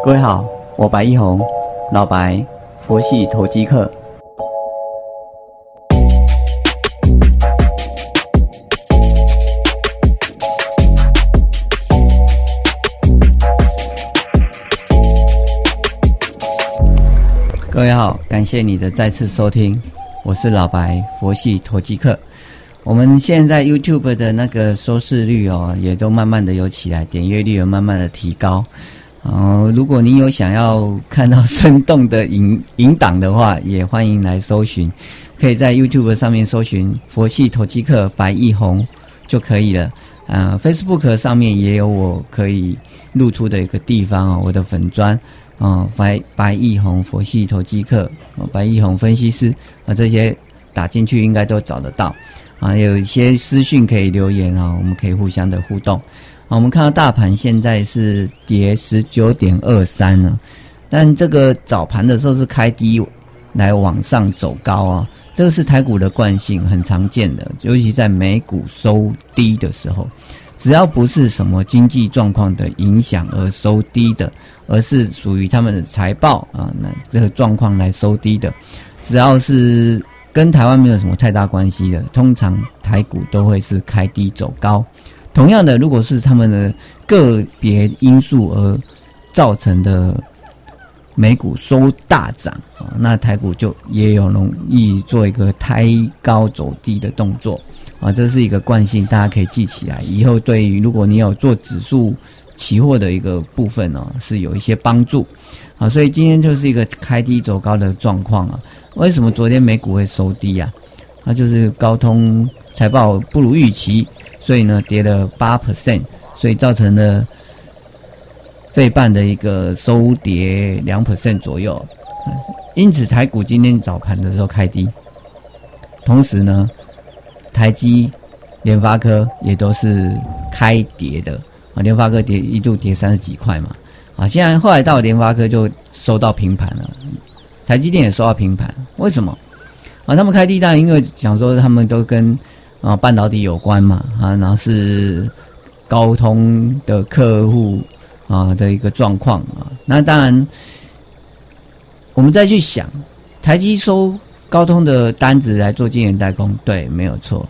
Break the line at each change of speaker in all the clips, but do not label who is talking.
各位好，我白一红，老白，佛系投机客。各位好，感谢你的再次收听，我是老白，佛系投机客。我们现在 YouTube 的那个收视率哦，也都慢慢的有起来，点阅率也慢慢的提高。哦，如果您有想要看到生动的引引导的话，也欢迎来搜寻，可以在 YouTube 上面搜寻“佛系投机客白一红”就可以了。啊，Facebook 上面也有我可以露出的一个地方哦，我的粉砖啊，白白一红佛系投机客，白一红分析师啊，这些打进去应该都找得到。啊，有一些私讯可以留言啊，我们可以互相的互动。我们看到大盘现在是跌十九点二三了，但这个早盘的时候是开低来往上走高啊，这个是台股的惯性，很常见的，尤其在美股收低的时候，只要不是什么经济状况的影响而收低的，而是属于他们的财报啊那这个状况来收低的，只要是跟台湾没有什么太大关系的，通常台股都会是开低走高。同样的，如果是他们的个别因素而造成的美股收大涨啊，那台股就也有容易做一个抬高走低的动作啊，这是一个惯性，大家可以记起来。以后对于如果你有做指数期货的一个部分呢，是有一些帮助啊。所以今天就是一个开低走高的状况啊。为什么昨天美股会收低啊？那就是高通财报不如预期。所以呢，跌了八 percent，所以造成了费半的一个收跌两 percent 左右。因此，台股今天早盘的时候开低，同时呢，台积、联发科也都是开跌的啊。联发科跌一度跌三十几块嘛，啊，现在后来到联发科就收到平盘了，台积电也收到平盘。为什么？啊，他们开低当然因为想说他们都跟。啊，半导体有关嘛？啊，然后是高通的客户啊的一个状况啊。那当然，我们再去想，台积收高通的单子来做晶圆代工，对，没有错。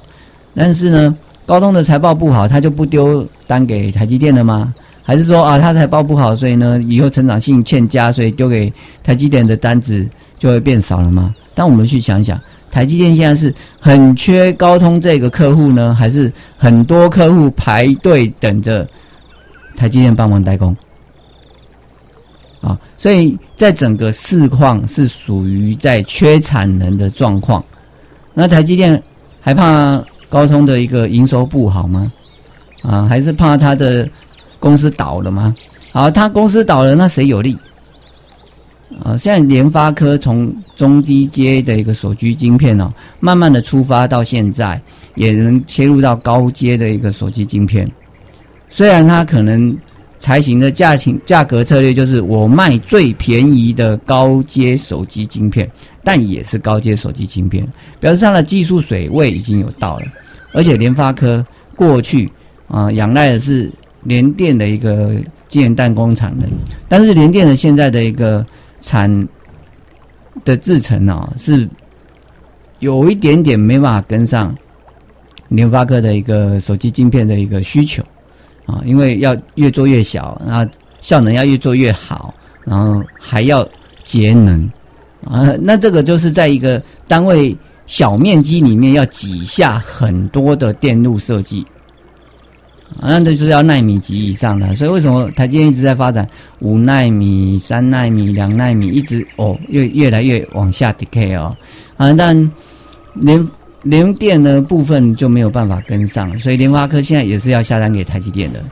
但是呢，高通的财报不好，他就不丢单给台积电了吗？还是说啊，他财报不好，所以呢，以后成长性欠佳，所以丢给台积电的单子就会变少了吗？但我们去想想。台积电现在是很缺高通这个客户呢，还是很多客户排队等着台积电帮忙代工？啊，所以在整个市况是属于在缺产能的状况。那台积电还怕高通的一个营收不好吗？啊，还是怕他的公司倒了吗？好，他公司倒了，那谁有利？啊，现在联发科从中低阶的一个手机晶片哦，慢慢的出发到现在，也能切入到高阶的一个手机晶片。虽然它可能才行的价钱价格策略就是我卖最便宜的高阶手机晶片，但也是高阶手机晶片，表示它的技术水位已经有到了。而且联发科过去啊，仰赖的是联电的一个晶圆代工厂的，但是联电的现在的一个产的制程哦，是有一点点没办法跟上联发科的一个手机晶片的一个需求啊，因为要越做越小，然后效能要越做越好，然后还要节能啊，那这个就是在一个单位小面积里面要挤下很多的电路设计。啊那这就是要纳米级以上的，所以为什么台积电一直在发展五纳米、三纳米、两纳米，一直哦越越来越往下 decay 哦，啊，但联联电的部分就没有办法跟上，所以联发科现在也是要下单给台积电的，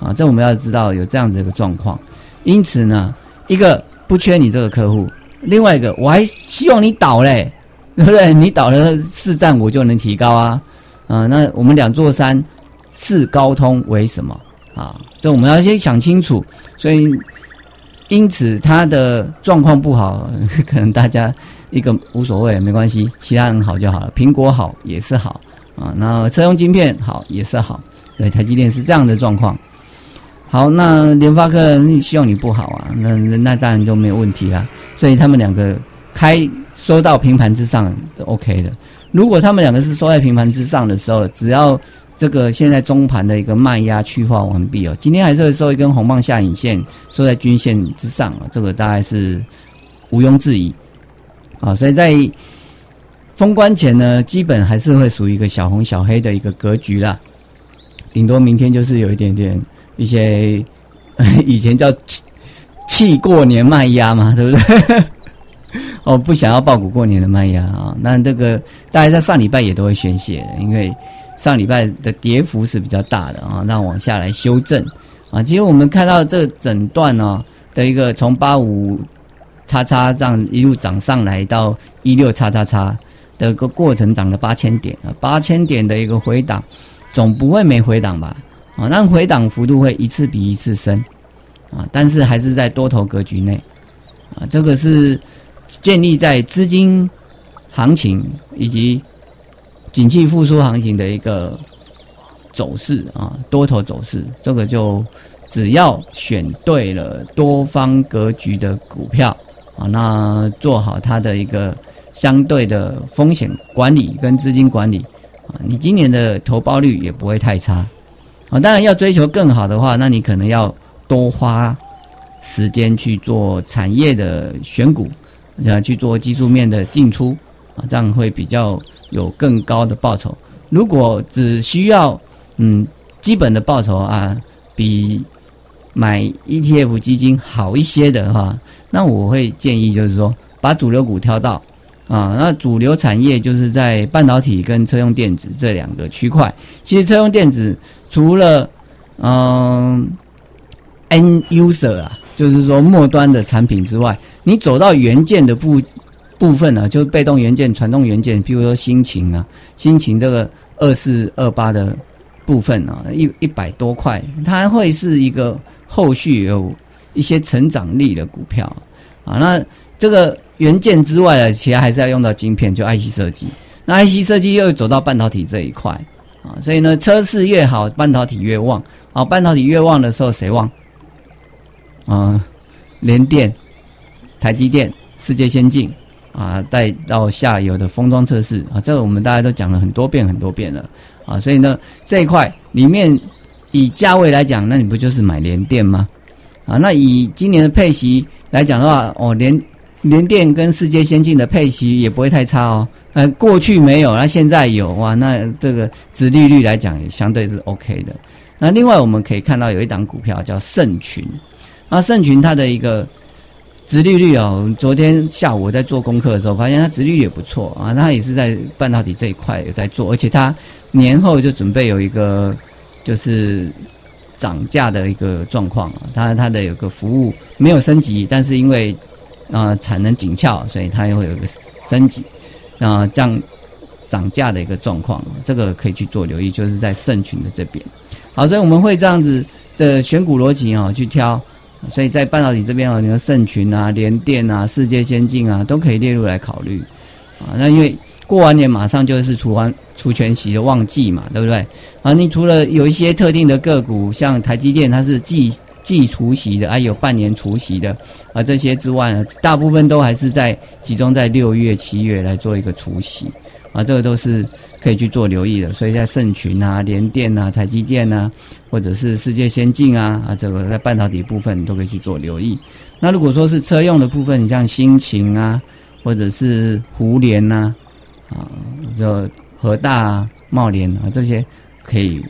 啊，这我们要知道有这样子一个状况，因此呢，一个不缺你这个客户，另外一个我还希望你倒嘞，对不对？你倒了市占我就能提高啊，啊，那我们两座山。视高通为什么啊？这我们要先想清楚。所以，因此它的状况不好，可能大家一个无所谓，没关系，其他人好就好了。苹果好也是好啊，那车用晶片好也是好。对，台积电是这样的状况。好，那联发科希望你不好啊，那那当然就没有问题啦。所以他们两个开收到平盘之上，OK 的。如果他们两个是收在平盘之上的时候，只要这个现在中盘的一个卖压去化完毕哦，今天还是会收一根红棒下影线，收在均线之上啊，这个大概是毋庸置疑啊。所以在封关前呢，基本还是会属于一个小红小黑的一个格局啦，顶多明天就是有一点点一些以前叫气过年卖压嘛，对不对？哦，不想要爆股过年的卖压啊，那这个大概在上礼拜也都会宣泄的，因为上礼拜的跌幅是比较大的啊，那往下来修正啊，其实我们看到这整段呢的一个从八五叉叉这样一路涨上来到一六叉叉叉的个过程，涨了八千点啊，八千点的一个回档，总不会没回档吧？啊，那回档幅度会一次比一次深啊，但是还是在多头格局内啊，这个是。建立在资金行情以及景气复苏行情的一个走势啊，多头走势，这个就只要选对了多方格局的股票啊，那做好它的一个相对的风险管理跟资金管理啊，你今年的投报率也不会太差啊。当然要追求更好的话，那你可能要多花时间去做产业的选股。啊，去做技术面的进出啊，这样会比较有更高的报酬。如果只需要嗯基本的报酬啊，比买 ETF 基金好一些的话，那我会建议就是说，把主流股挑到啊，那主流产业就是在半导体跟车用电子这两个区块。其实车用电子除了嗯 N user 啊。就是说，末端的产品之外，你走到元件的部部分呢，就是被动元件、传动元件，比如说心情啊，心情这个二四二八的部分啊，一一百多块，它会是一个后续有一些成长力的股票啊。那这个元件之外呢，其实还是要用到晶片，就 IC 设计。那 IC 设计又走到半导体这一块啊，所以呢，车市越好，半导体越旺啊。半导体越旺的时候，谁旺？啊，联电、台积电、世界先进啊，带到下游的封装测试啊，这个我们大家都讲了很多遍很多遍了啊，所以呢，这一块里面以价位来讲，那你不就是买联电吗？啊，那以今年的配息来讲的话，哦，联联电跟世界先进的配息也不会太差哦。呃，过去没有，那现在有哇，那这个殖利率来讲也相对是 OK 的。那另外我们可以看到有一档股票叫盛群。那盛群它的一个殖利率哦，昨天下午我在做功课的时候，发现它殖利率也不错啊，它也是在半导体这一块有在做，而且它年后就准备有一个就是涨价的一个状况啊，它它的有个服务没有升级，但是因为啊产能紧俏，所以它又会有一个升级啊这样涨价的一个状况，这个可以去做留意，就是在盛群的这边。好，所以我们会这样子的选股逻辑啊去挑。所以在半导体这边啊，你的盛群啊、联电啊、世界先进啊，都可以列入来考虑啊。那因为过完年马上就是除完除全息的旺季嘛，对不对？啊，你除了有一些特定的个股，像台积电它是季季除息的，还有半年除息的啊这些之外呢，大部分都还是在集中在六月、七月来做一个除息。啊，这个都是可以去做留意的，所以在盛群啊、联电啊、台积电啊，或者是世界先进啊，啊，这个在半导体部分都可以去做留意。那如果说是车用的部分，你像新晴啊，或者是湖联呐，啊，就和大、茂联啊，这些可以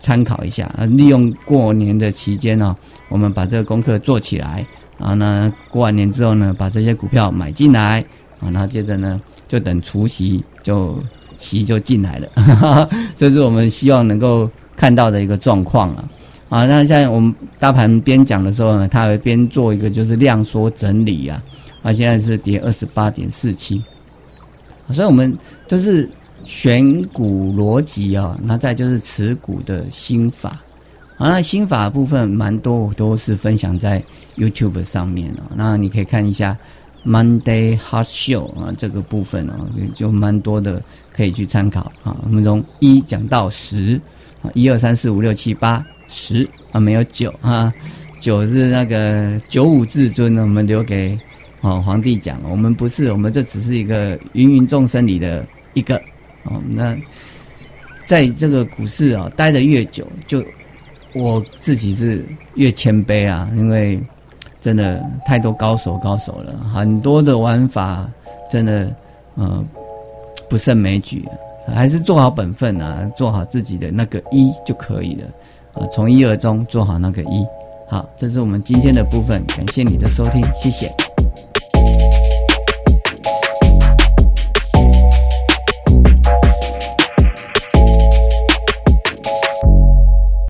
参考一下啊。利用过年的期间呢，我们把这个功课做起来，然后呢，过完年之后呢，把这些股票买进来，啊，然后接着呢。就等除夕就息就进来了，这是我们希望能够看到的一个状况啊啊！那现在我们大盘边讲的时候呢，它会边做一个就是量缩整理啊啊！现在是跌二十八点四七，所以我们都是选股逻辑啊，那再就是持股的心法啊。那心法部分蛮多，我都是分享在 YouTube 上面啊。那你可以看一下。Monday Hot Show 啊，这个部分啊，就蛮多的可以去参考啊。我们从一讲到十啊，一二三四五六七八十啊，没有九啊，九是那个九五至尊呢，我们留给哦皇帝讲，我们不是，我们这只是一个芸芸众生里的一个哦。那在这个股市啊待的越久，就我自己是越谦卑啊，因为真的太多高手高手了，很多的玩法真的呃不胜枚举。还是做好本分啊，做好自己的那个一就可以了，啊，从一而终，做好那个一。好，这是我们今天的部分，感谢你的收听，谢谢。